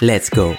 Let's go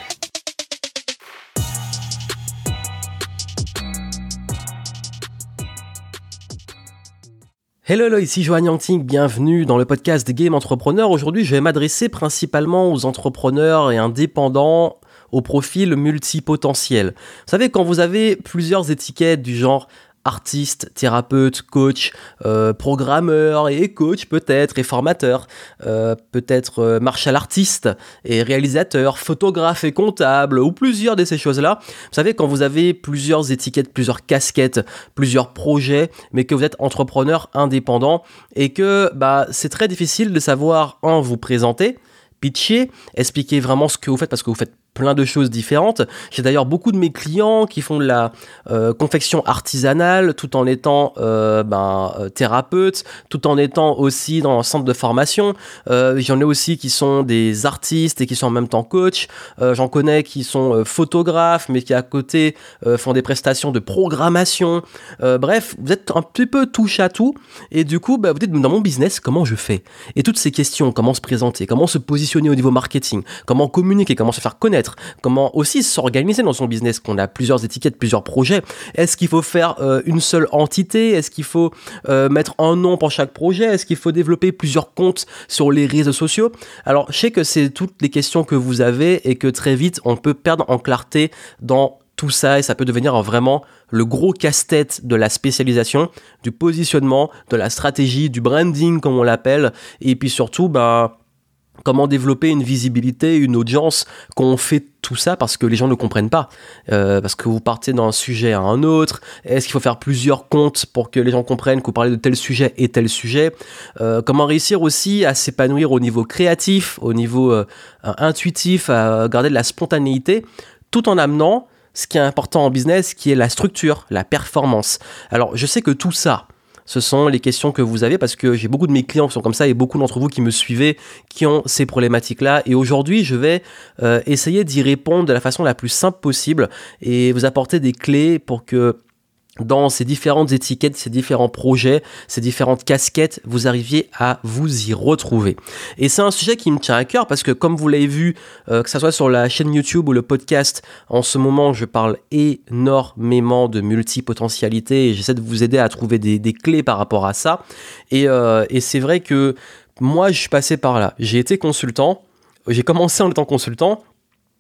Hello, hello, ici Joanne Yanting, bienvenue dans le podcast Game Entrepreneurs. Aujourd'hui, je vais m'adresser principalement aux entrepreneurs et indépendants au profil multipotentiel. Vous savez, quand vous avez plusieurs étiquettes du genre artiste, thérapeute, coach, euh, programmeur et coach peut-être, et formateur, euh, peut-être euh, martial artiste et réalisateur, photographe et comptable, ou plusieurs de ces choses-là. Vous savez, quand vous avez plusieurs étiquettes, plusieurs casquettes, plusieurs projets, mais que vous êtes entrepreneur indépendant et que bah, c'est très difficile de savoir, un, vous présenter, pitcher, expliquer vraiment ce que vous faites parce que vous faites plein de choses différentes. J'ai d'ailleurs beaucoup de mes clients qui font de la euh, confection artisanale tout en étant euh, ben, euh, thérapeute, tout en étant aussi dans un centre de formation. J'en ai aussi qui sont des artistes et qui sont en même temps coach. J'en connais qui sont photographes mais qui à côté font des prestations de programmation. bref, vous êtes un petit peu touche à tout et du coup, bah, vous dites dans mon business comment je fais? Et toutes ces questions, comment se présenter, comment se positionner au niveau marketing, comment communiquer, comment se faire connaître comment aussi s'organiser dans son business, qu'on a plusieurs étiquettes, plusieurs projets. Est-ce qu'il faut faire euh, une seule entité? Est-ce qu'il faut euh, mettre un nom pour chaque projet? Est-ce qu'il faut développer plusieurs comptes sur les réseaux sociaux? Alors, je sais que c'est toutes les questions que vous avez et que très vite, on peut perdre en clarté dans tout ça et ça peut devenir vraiment le gros casse-tête de la spécialisation, du positionnement, de la stratégie, du branding comme on l'appelle. Et puis surtout bah comment développer une visibilité, une audience quand on fait tout ça parce que les gens ne comprennent pas. Euh, parce que vous partez d'un sujet à un autre. Est-ce qu'il faut faire plusieurs comptes pour que les gens comprennent que vous parlez de tel sujet et tel sujet? Euh, Comment réussir aussi à s'épanouir au niveau créatif, au niveau euh, intuitif, à garder de la spontanéité, tout en amenant ce qui est important en business, qui est la structure, la performance. Alors je sais que tout ça, ce sont les questions que vous avez parce que j'ai beaucoup de mes clients qui sont comme ça et beaucoup d'entre vous qui me suivez qui ont ces problématiques-là. Et aujourd'hui, je vais euh, essayer d'y répondre de la façon la plus simple possible et vous apporter des clés pour que dans ces différentes étiquettes, ces différents projets, ces différentes casquettes, vous arriviez à vous y retrouver. Et c'est un sujet qui me tient à cœur parce que comme vous l'avez vu, euh, que ce soit sur la chaîne YouTube ou le podcast, en ce moment je parle énormément de multipotentialité et j'essaie de vous aider à trouver des, clés par rapport à ça. Et, euh, et c'est vrai que moi je suis passé par là. J'ai été consultant, j'ai commencé en étant consultant,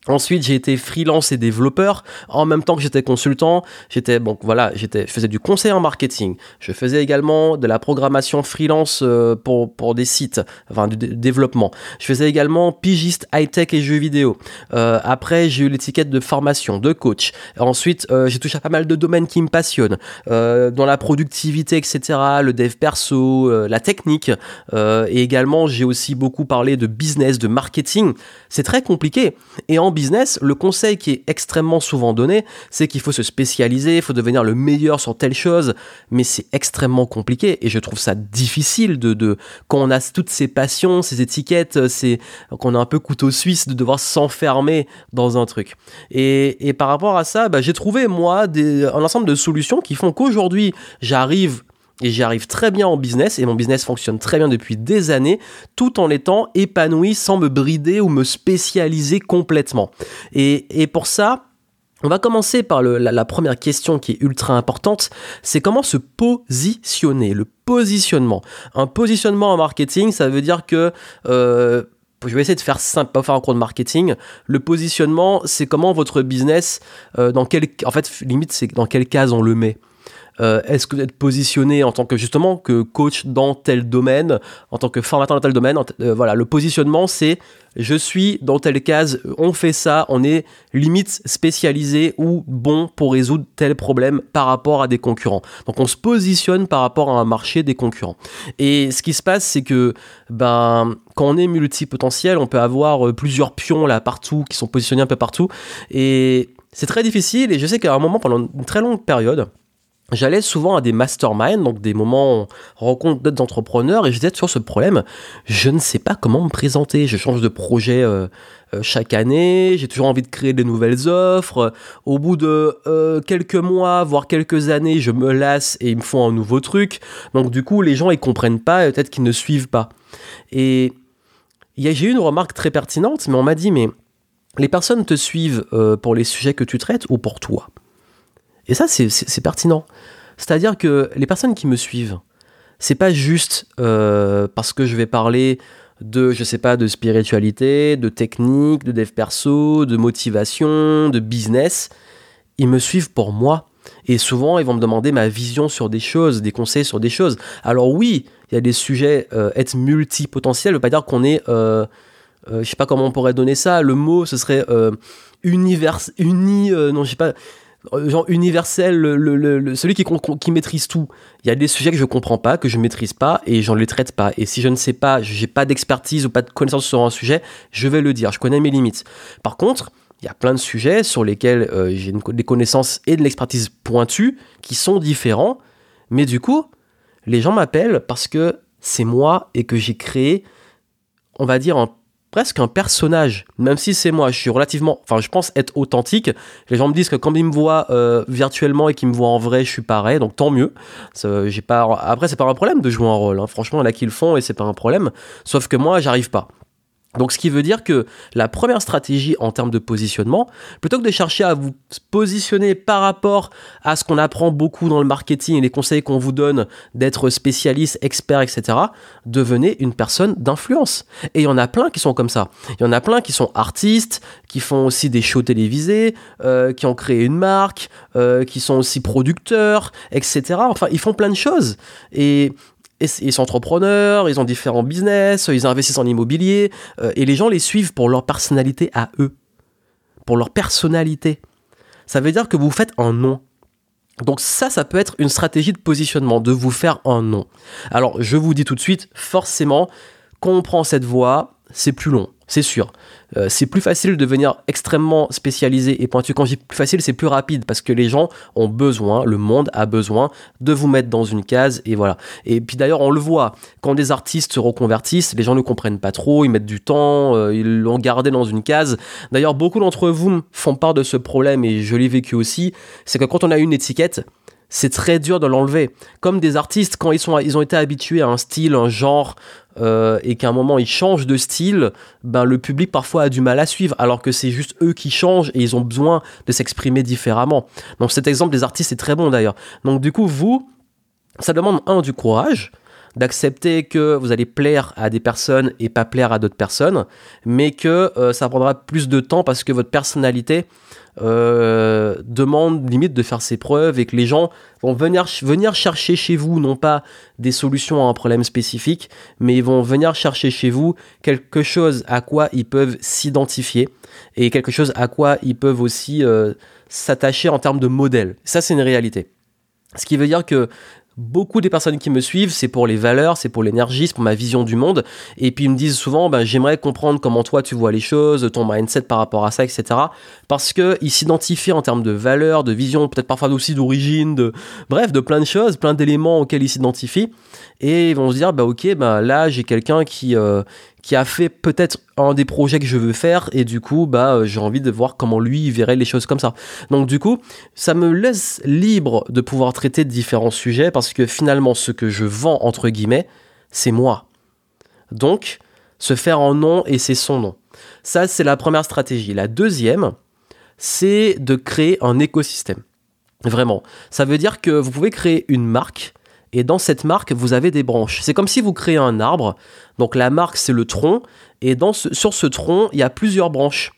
Ensuite, j'ai été freelance et développeur. En même temps que j'étais consultant, j'étais bon, voilà, j'étais, je faisais du conseil en marketing. Je faisais également de la programmation freelance euh, pour pour des sites, enfin du développement. Je faisais également pigiste high tech et jeux vidéo. Euh, après, j'ai eu l'étiquette de formation, de coach. Ensuite, euh, j'ai touché à pas mal de domaines qui me passionnent, dans la productivité, etc., le dev perso, la technique. et également, j'ai aussi beaucoup parlé de business, de marketing. C'est très compliqué. Et en business, le conseil qui est extrêmement souvent donné, c'est qu'il faut se spécialiser, il faut devenir le meilleur sur telle chose, mais c'est extrêmement compliqué et je trouve ça difficile de, de quand on a toutes ces passions, ces étiquettes, c'est qu'on a un peu couteau suisse de devoir s'enfermer dans un truc. Et, et par rapport à ça, bah, j'ai trouvé moi des, un ensemble de solutions qui font qu'aujourd'hui j'arrive et j'y arrive très bien en business et mon business fonctionne très bien depuis des années tout en étant épanoui sans me brider ou me spécialiser complètement. Et, et pour ça, on va commencer par le, la, première question qui est ultra importante, c'est comment se positionner, le positionnement. Un positionnement en marketing, ça veut dire que... Euh, je vais essayer de faire simple, pas faire un cours de marketing. Le positionnement, c'est comment votre business, euh, dans quel, en fait, limite, c'est dans quelle case on le met. Euh, est-ce que vous êtes positionné en tant que justement que coach dans tel domaine, en tant que formateur dans tel domaine euh, Voilà, le positionnement, c'est je suis dans telle case, on fait ça, on est limite spécialisé ou bon pour résoudre tel problème par rapport à des concurrents. Donc on se positionne par rapport à un marché des concurrents. Et ce qui se passe, c'est que ben quand on est multipotentiel, on peut avoir euh, plusieurs pions là partout qui sont positionnés un peu partout et c'est très difficile et je sais qu'à un moment pendant une très longue période J'allais souvent à des masterminds, donc des moments rencontre d'autres entrepreneurs, et j'étais sur ce problème. Je ne sais pas comment me présenter. Je change de projet euh, euh, chaque année. J'ai toujours envie de créer des nouvelles offres. Au bout de euh, quelques mois, voire quelques années, je me lasse et ils me font un nouveau truc. Donc du coup, les gens ils comprennent pas peut-être qu'ils ne suivent pas. Et j'ai eu une remarque très pertinente, mais on m'a dit mais les personnes te suivent pour les sujets que tu traites ou pour toi? Et ça, c'est pertinent. C'est-à-dire que les personnes qui me suivent, c'est pas juste euh, parce que je vais parler de, je sais pas, de spiritualité, de technique, de dev perso, de motivation, de business. Ils me suivent pour moi. Et souvent, ils vont me demander ma vision sur des choses, des conseils sur des choses. Alors oui, il y a des sujets, euh, être multipotentiel ne veut pas dire qu'on est... Euh, euh, je sais pas comment on pourrait donner ça. Le mot, ce serait univers, uni, non, je sais pas euh, genre universel, le, celui qui, qui maîtrise tout. Il y a des sujets que je comprends pas, que je maîtrise pas et j'en les traite pas. Et si je ne sais pas, j'ai pas d'expertise ou pas de connaissance sur un sujet, je vais le dire. Je connais mes limites. Par contre, il y a plein de sujets sur lesquels euh, j'ai des connaissances et de l'expertise pointue qui sont différents. Mais du coup, les gens m'appellent parce que c'est moi et que j'ai créé, on va dire, un presque un personnage, même si c'est moi, je suis relativement, enfin je pense être authentique. Les gens me disent que quand ils me voient euh, virtuellement et qu'ils me voient en vrai, je suis pareil, donc tant mieux. J'ai pas, après c'est pas un problème de jouer un rôle, hein. franchement il y en a qui le font et c'est pas un problème. Sauf que moi j'arrive pas. Donc ce qui veut dire que la première stratégie en termes de positionnement, plutôt que de chercher à vous positionner par rapport à ce qu'on apprend beaucoup dans le marketing et les conseils qu'on vous donne d'être spécialiste, expert, etc., devenez une personne d'influence. Et il y en a plein qui sont comme ça. Il y en a plein qui sont artistes, qui font aussi des shows télévisés, euh, qui ont créé une marque, euh, qui sont aussi producteurs, etc. Enfin, ils font plein de choses. Et ils sont entrepreneurs, ils ont différents business, ils investissent en immobilier, euh, et les gens les suivent pour leur personnalité à eux, pour leur personnalité. Ça veut dire que vous faites un nom. Donc ça, ça peut être une stratégie de positionnement, de vous faire un nom. Alors, je vous dis tout de suite, forcément, quand prend cette voie, c'est plus long c'est sûr. Euh, c'est plus facile de devenir extrêmement spécialisé et pointu. Quand je dis plus facile, c'est plus rapide parce que les gens ont besoin, le monde a besoin de vous mettre dans une case et voilà. Et puis d'ailleurs, on le voit, quand des artistes se reconvertissent, les gens ne comprennent pas trop, ils mettent du temps, euh, ils l'ont gardé dans une case. D'ailleurs, beaucoup d'entre vous font part de ce problème et je l'ai vécu aussi, c'est que quand on a une étiquette, c'est très dur de l'enlever. Comme des artistes, quand ils, sont, ils ont été habitués à un style, un genre, euh, et qu'à un moment ils changent de style, ben le public parfois a du mal à suivre, alors que c'est juste eux qui changent et ils ont besoin de s'exprimer différemment. Donc cet exemple des artistes est très bon d'ailleurs. Donc du coup, vous, ça demande un du courage, d'accepter que vous allez plaire à des personnes et pas plaire à d'autres personnes, mais que euh, ça prendra plus de temps parce que votre personnalité euh, demande limite de faire ses preuves et que les gens vont venir, chercher chez vous non pas des solutions à un problème spécifique, mais ils vont venir chercher chez vous quelque chose à quoi ils peuvent s'identifier et quelque chose à quoi ils peuvent aussi euh, s'attacher en termes de modèle. Ça, c'est une réalité. Ce qui veut dire que beaucoup des personnes qui me suivent, c'est pour les valeurs, c'est pour l'énergie, c'est pour ma vision du monde. Et puis ils me disent souvent, ben, j'aimerais comprendre comment toi tu vois les choses, ton mindset par rapport à ça, etc. Parce qu'ils s'identifient en termes de valeurs, de vision, peut-être parfois aussi d'origine, de bref, de plein de choses, plein d'éléments auxquels ils s'identifient. Et ils vont se dire, bah ok, bah là j'ai quelqu'un qui, euh, qui a fait peut-être un des projets que je veux faire et du coup bah euh, j'ai envie de voir comment lui verrait les choses comme ça. Donc du coup, ça me laisse libre de pouvoir traiter de différents sujets parce que finalement ce que je vends entre guillemets, c'est moi. Donc se faire un nom et c'est son nom. Ça c'est la première stratégie. La deuxième, c'est de créer un écosystème. Vraiment. Ça veut dire que vous pouvez créer une marque et dans cette marque, vous avez des branches. C'est comme si vous créez un arbre. Donc la marque, c'est le tronc. Et sur ce tronc, il y a plusieurs branches.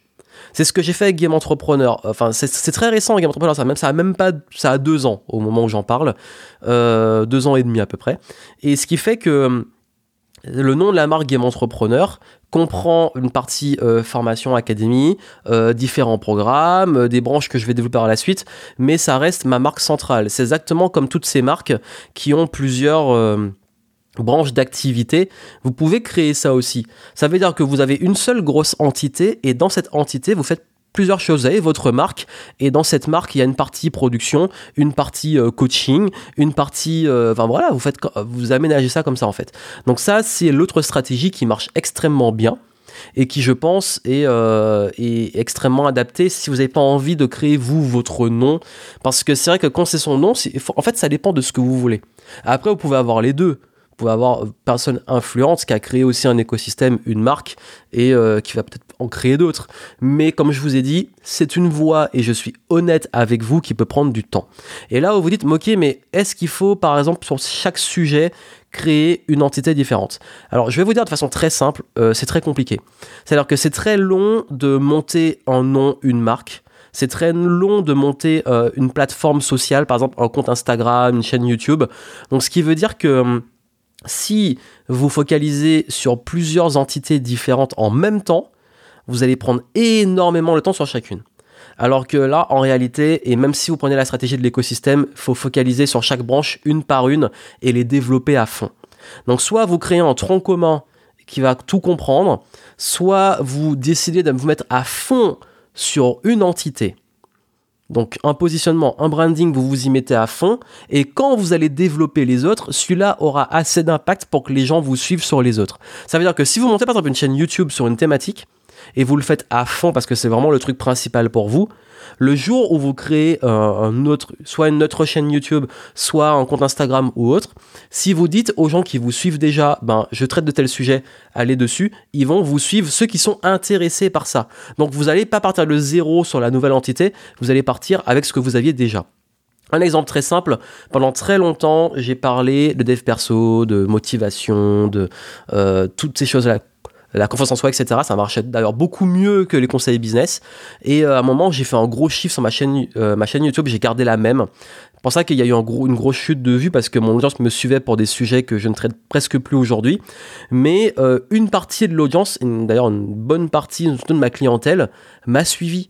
C'est ce que j'ai fait avec Game Entrepreneur. Enfin, c'est très récent Game Entrepreneur. Ça a même, ça a même pas, ça a deux ans au moment où j'en parle, euh, deux ans et demi à peu près. Et ce qui fait que le nom de la marque Game Entrepreneur comprend une partie euh, formation académie, euh, différents programmes, euh, des branches que je vais développer par la suite, mais ça reste ma marque centrale. C'est exactement comme toutes ces marques qui ont plusieurs branches d'activité, vous pouvez créer ça aussi. Ça veut dire que vous avez une seule grosse entité et dans cette entité, vous faites plusieurs choses. Vous avez votre marque et dans cette marque, il y a une partie production, une partie euh, coaching, une partie. Euh, enfin voilà, vous faites, vous aménagez ça comme ça en fait. Donc ça, c'est l'autre stratégie qui marche extrêmement bien et qui, je pense, est, euh, est extrêmement adaptée si vous n'avez pas envie de créer vous votre nom. Parce que c'est vrai que quand c'est son nom, en fait, ça dépend de ce que vous voulez. Après, vous pouvez avoir les deux pouvez avoir personne influente qui a créé aussi un écosystème, une marque, et qui va peut-être en créer d'autres. Mais comme je vous ai dit, c'est une voie, et je suis honnête avec vous, qui peut prendre du temps. Et là où vous dites, ok, mais est-ce qu'il faut, par exemple, sur chaque sujet, créer une entité différente? Alors, je vais vous dire de façon très simple, euh, c'est très compliqué. C'est-à-dire que c'est très long de monter en nom une marque c'est très long de monter euh, une plateforme sociale, par exemple un compte Instagram, une chaîne YouTube. Donc ce qui veut dire que hum, si vous focalisez sur plusieurs entités différentes en même temps, vous allez prendre énormément le temps sur chacune. Alors que là, en réalité, et même si vous prenez la stratégie de l'écosystème, il faut focaliser sur chaque branche une par une et les développer à fond. Donc soit vous créez un tronc commun qui va tout comprendre, soit vous décidez de vous mettre à fond sur une entité donc un positionnement, un branding, vous vous y mettez à fond. Et quand vous allez développer les autres, celui-là aura assez d'impact pour que les gens vous suivent sur les autres. Ça veut dire que si vous montez par exemple une chaîne YouTube sur une thématique, et vous le faites à fond parce que c'est vraiment le truc principal pour vous, le jour où vous créez un, autre, soit une autre chaîne YouTube, soit un compte Instagram ou autre, si vous dites aux gens qui vous suivent déjà, ben je traite de tel sujet, allez dessus, ils vont vous suivre ceux qui sont intéressés par ça. Donc vous n'allez pas partir de zéro sur la nouvelle entité, vous allez partir avec ce que vous aviez déjà. Un exemple très simple, pendant très longtemps, j'ai parlé de dev perso, de motivation, de euh, toutes ces choses-là, la confiance en soi, etc. Ça marchait d'ailleurs beaucoup mieux que les conseils business. Et euh, à un moment, j'ai fait un gros chiffre sur ma chaîne, euh, ma chaîne YouTube, j'ai gardé la même. C'est pour ça qu'il y a eu une grosse chute de vues parce que mon audience me suivait pour des sujets que je ne traite presque plus aujourd'hui. Mais euh, une partie de l'audience, d'ailleurs une bonne partie de ma clientèle, m'a suivi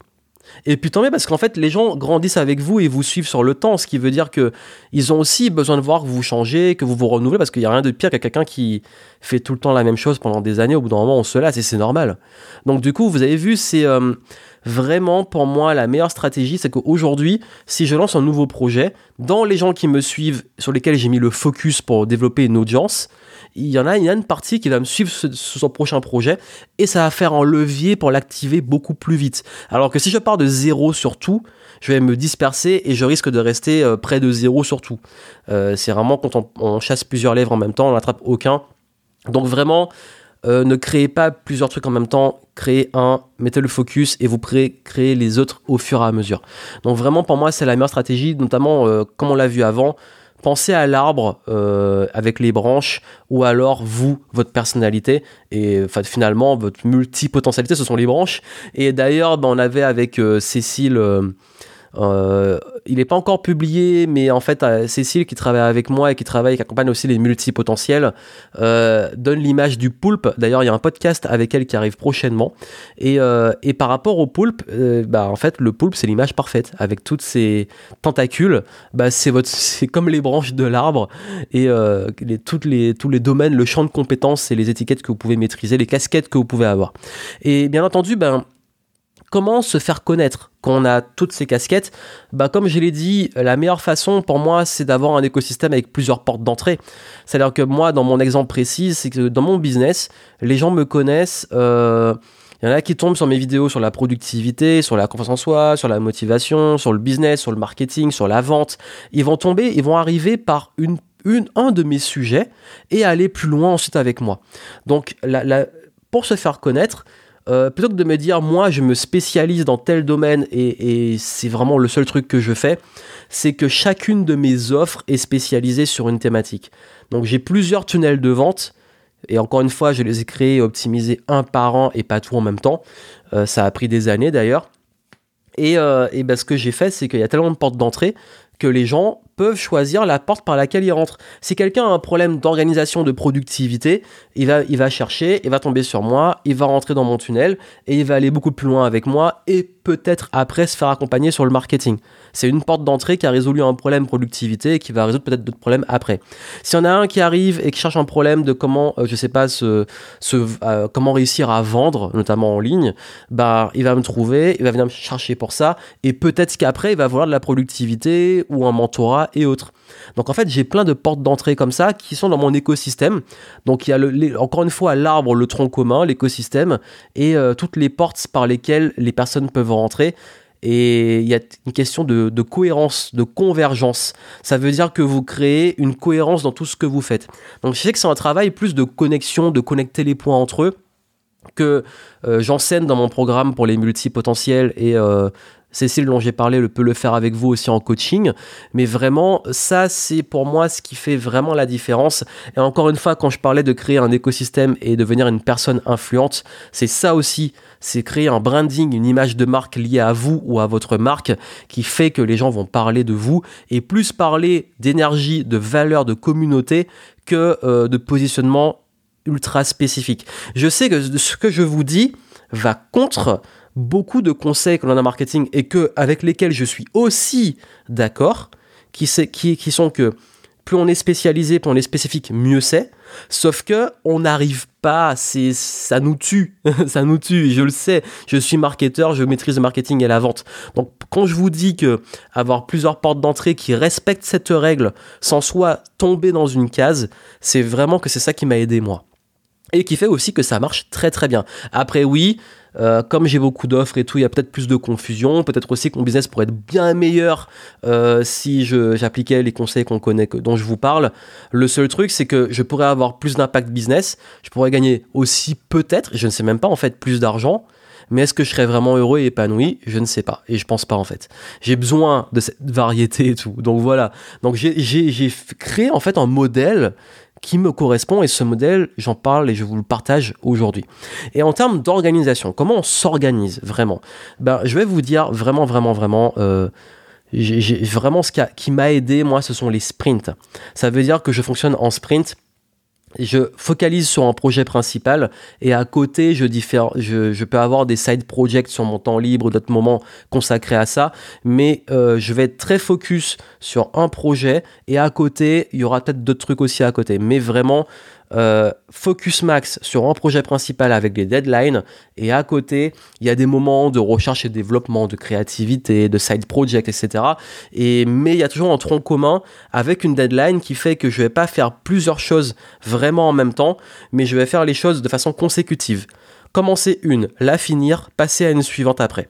et puis tant mieux parce qu'en fait, les gens grandissent avec vous et vous suivent sur le temps, ce qui veut dire que ils ont aussi besoin de voir que vous changez, que vous vous renouvelez, parce qu'il n'y a rien de pire qu'à quelqu'un qui fait tout le temps la même chose pendant des années. Au bout d'un moment, on se lasse et c'est normal. Donc du coup, vous avez vu, c'est euh, vraiment pour moi la meilleure stratégie, c'est qu'aujourd'hui, si je lance un nouveau projet, dans les gens qui me suivent, sur lesquels j'ai mis le focus pour développer une audience, il y en a, il une partie qui va me suivre sur, son prochain projet et ça va faire un levier pour l'activer beaucoup plus vite. Alors que si je pars de zéro sur tout, je vais me disperser et je risque de rester euh, près de zéro sur tout. Euh, c'est vraiment quand on, chasse plusieurs lèvres en même temps, on n'attrape aucun. Donc vraiment, euh, ne créez pas plusieurs trucs en même temps, créez un, mettez le focus et vous créez les autres au fur et à mesure. Donc vraiment pour moi c'est la meilleure stratégie, notamment comme on l'a vu avant, pensez à l'arbre euh, avec les branches ou alors vous, votre personnalité et finalement votre multipotentialité, ce sont les branches. Et d'ailleurs, ben, on avait avec euh, Cécile euh, il n'est pas encore publié, mais en fait, euh, Cécile, qui travaille avec moi et qui travaille, qui accompagne aussi les multipotentiels, euh, donne l'image du poulpe. D'ailleurs, il y a un podcast avec elle qui arrive prochainement. Et, par rapport au poulpe, bah, en fait, le poulpe, c'est l'image parfaite. Avec toutes ses tentacules, bah, c'est, comme les branches de l'arbre. Et tous les domaines, le champ de compétences et les étiquettes que vous pouvez maîtriser, les casquettes que vous pouvez avoir. Et bien entendu, ben, comment se faire connaître quand on a toutes ces casquettes bah, Comme je l'ai dit, la meilleure façon pour moi, c'est d'avoir un écosystème avec plusieurs portes d'entrée. C'est-à-dire que moi, dans mon exemple précis, c'est que dans mon business, les gens me connaissent. Euh, il y en a qui tombent sur mes vidéos sur la productivité, sur la confiance en soi, sur la motivation, sur le business, sur le marketing, sur la vente. Ils vont tomber, ils vont arriver par une, un de mes sujets et aller plus loin ensuite avec moi. Donc, pour se faire connaître, euh, plutôt que de me dire moi je me spécialise dans tel domaine et, c'est vraiment le seul truc que je fais, c'est que chacune de mes offres est spécialisée sur une thématique. Donc j'ai plusieurs tunnels de vente et encore une fois je les ai créés et optimisés un par an et pas tout en même temps. ça a pris des années d'ailleurs. Et, et ben, ce que j'ai fait, c'est qu'il y a tellement de portes d'entrée que les gens peuvent choisir la porte par laquelle ils rentrent. Si quelqu'un a un problème d'organisation, de productivité, il va, il va chercher, il va tomber sur moi, il va rentrer dans mon tunnel et il va aller beaucoup plus loin avec moi et peut-être après se faire accompagner sur le marketing. C'est une porte d'entrée qui a résolu un problème productivité et qui va résoudre peut-être d'autres problèmes après. Si on a un qui arrive et qui cherche un problème de comment, euh, je sais pas, se, euh, comment réussir à vendre, notamment en ligne, bah, il va me trouver, il va venir me chercher pour ça et peut-être qu'après, il va vouloir de la productivité ou un mentorat et autres. Donc en fait, j'ai plein de portes d'entrée comme ça qui sont dans mon écosystème. Donc il y a encore une fois l'arbre, le tronc commun, l'écosystème et euh, toutes les portes par lesquelles les personnes peuvent rentrer. Et il y a une question de, cohérence, de convergence. Ça veut dire que vous créez une cohérence dans tout ce que vous faites. Donc je sais que c'est un travail plus de connexion, de connecter les points entre eux que euh, j'enseigne dans mon programme pour les multipotentiels et euh, Cécile dont j'ai parlé peut le faire avec vous aussi en coaching. Mais vraiment, ça, c'est pour moi ce qui fait vraiment la différence. Et encore une fois, quand je parlais de créer un écosystème et devenir une personne influente, c'est ça aussi. C'est créer un branding, une image de marque liée à vous ou à votre marque qui fait que les gens vont parler de vous et plus parler d'énergie, de valeur, de communauté que euh, de positionnement ultra spécifique. Je sais que ce que je vous dis va contre beaucoup de conseils que l'on a marketing et que, avec lesquels je suis aussi d'accord, qui, qui, qui sont que plus on est spécialisé, plus on est spécifique, mieux c'est. Sauf que on n'arrive pas, ça nous tue, ça nous tue. Je le sais, je suis marketeur, je maîtrise le marketing et la vente. Donc quand je vous dis que avoir plusieurs portes d'entrée qui respectent cette règle sans soit tomber dans une case, c'est vraiment que c'est ça qui m'a aidé moi et qui fait aussi que ça marche très très bien. Après oui, euh, comme j'ai beaucoup d'offres et tout, il y a peut-être plus de confusion. Peut-être aussi que mon business pourrait être bien meilleur euh, si j'appliquais les conseils qu'on connaît, dont je vous parle. Le seul truc, c'est que je pourrais avoir plus d'impact business. Je pourrais gagner aussi peut-être, je ne sais même pas en fait, plus d'argent. Mais est-ce que je serais vraiment heureux et épanoui? Je ne sais pas. Et je pense pas en fait. J'ai besoin de cette variété et tout. Donc voilà. Donc j'ai créé en fait un modèle qui me correspond et ce modèle, j'en parle et je vous le partage aujourd'hui. Et en termes d'organisation, comment on s'organise vraiment? Ben, Je vais vous dire vraiment, vraiment, vraiment, euh, vraiment ce qui m'a aidé, moi, ce sont les sprints. Ça veut dire que je fonctionne en sprint je focalise sur un projet principal et à côté, je, je, je, peux avoir des side projects sur mon temps libre, d'autres moments consacrés à ça, mais euh, je vais être très focus sur un projet et à côté, il y aura peut-être d'autres trucs aussi à côté, mais vraiment, euh, focus max sur un projet principal avec des deadlines et à côté il y a des moments de recherche et développement, de créativité, de side project, etc. Et mais il y a toujours un tronc commun avec une deadline qui fait que je vais pas faire plusieurs choses vraiment en même temps, mais je vais faire les choses de façon consécutive. Commencer une, la finir, passer à une suivante après.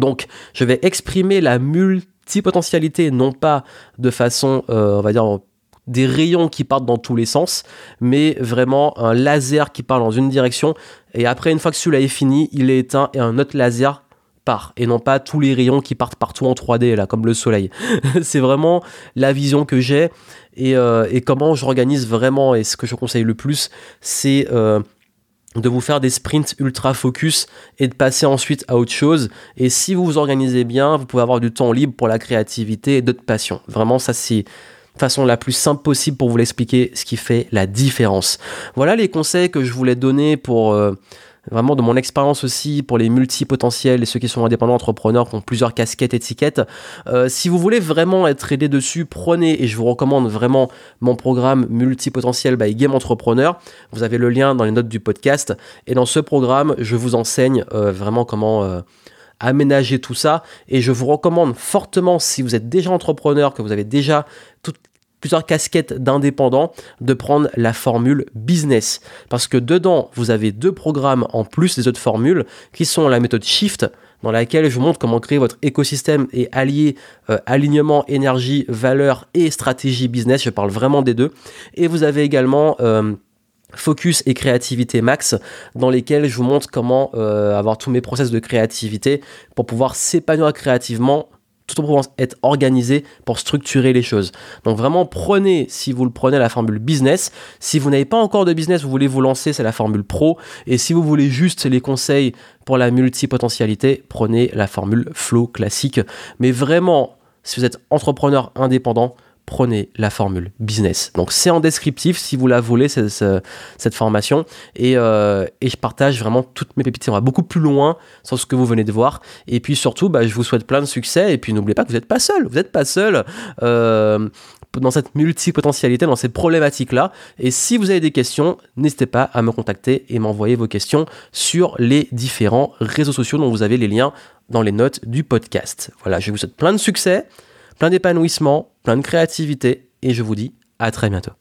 Donc je vais exprimer la multipotentialité non pas de façon, euh, on va dire, des rayons qui partent dans tous les sens, mais vraiment un laser qui part dans une direction. Et après, une fois que celui-là est fini, il est éteint et un autre laser part. Et non pas tous les rayons qui partent partout en 3D, là, comme le soleil. c'est vraiment la vision que j'ai et, euh, et, comment j'organise vraiment. Et ce que je conseille le plus, c'est. Euh, de vous faire des sprints ultra focus et de passer ensuite à autre chose. Et si vous vous organisez bien, vous pouvez avoir du temps libre pour la créativité et d'autres passions. Vraiment, ça c'est façon la plus simple possible pour vous l'expliquer, ce qui fait la différence. Voilà les conseils que je voulais donner pour euh, vraiment de mon expérience aussi pour les multipotentiels et ceux qui sont indépendants entrepreneurs qui ont plusieurs casquettes, étiquettes. Euh, si vous voulez vraiment être aidé dessus, prenez et je vous recommande vraiment mon programme multipotentiel by Game Entrepreneur. Vous avez le lien dans les notes du podcast et dans ce programme, je vous enseigne euh, vraiment comment aménager tout ça. Et je vous recommande fortement, si vous êtes déjà entrepreneur, que vous avez déjà toutes plusieurs casquettes d'indépendants, de prendre la formule business. Parce que dedans, vous avez deux programmes en plus des autres formules, qui sont la méthode Shift, dans laquelle je vous montre comment créer votre écosystème et allier euh, alignement, énergie, valeur et stratégie business. Je parle vraiment des deux. Et vous avez également... Euh, Focus et créativité max dans lesquels je vous montre comment euh, avoir tous mes process de créativité pour pouvoir s'épanouir créativement tout en être organisé pour structurer les choses. Donc vraiment prenez, si vous le prenez, la formule business. Si vous n'avez pas encore de business, vous voulez vous lancer, c'est la formule pro. Et si vous voulez juste les conseils pour la multipotentialité, prenez la formule flow classique. Mais vraiment, si vous êtes entrepreneur indépendant, prenez la formule business. Donc c'est en descriptif si vous la voulez, cette, formation. Euh, et, je partage vraiment toutes mes pépites. On va beaucoup plus loin sur ce que vous venez de voir. Et puis surtout, bah, je vous souhaite plein de succès. Et puis n'oubliez pas que vous n'êtes pas seul. Vous n'êtes pas seul. Euh, dans cette multipotentialité, dans ces problématiques-là. Et si vous avez des questions, n'hésitez pas à me contacter et m'envoyer vos questions sur les différents réseaux sociaux dont vous avez les liens dans les notes du podcast. Voilà, je vous souhaite plein de succès plein d'épanouissement, plein de créativité, et je vous dis à très bientôt.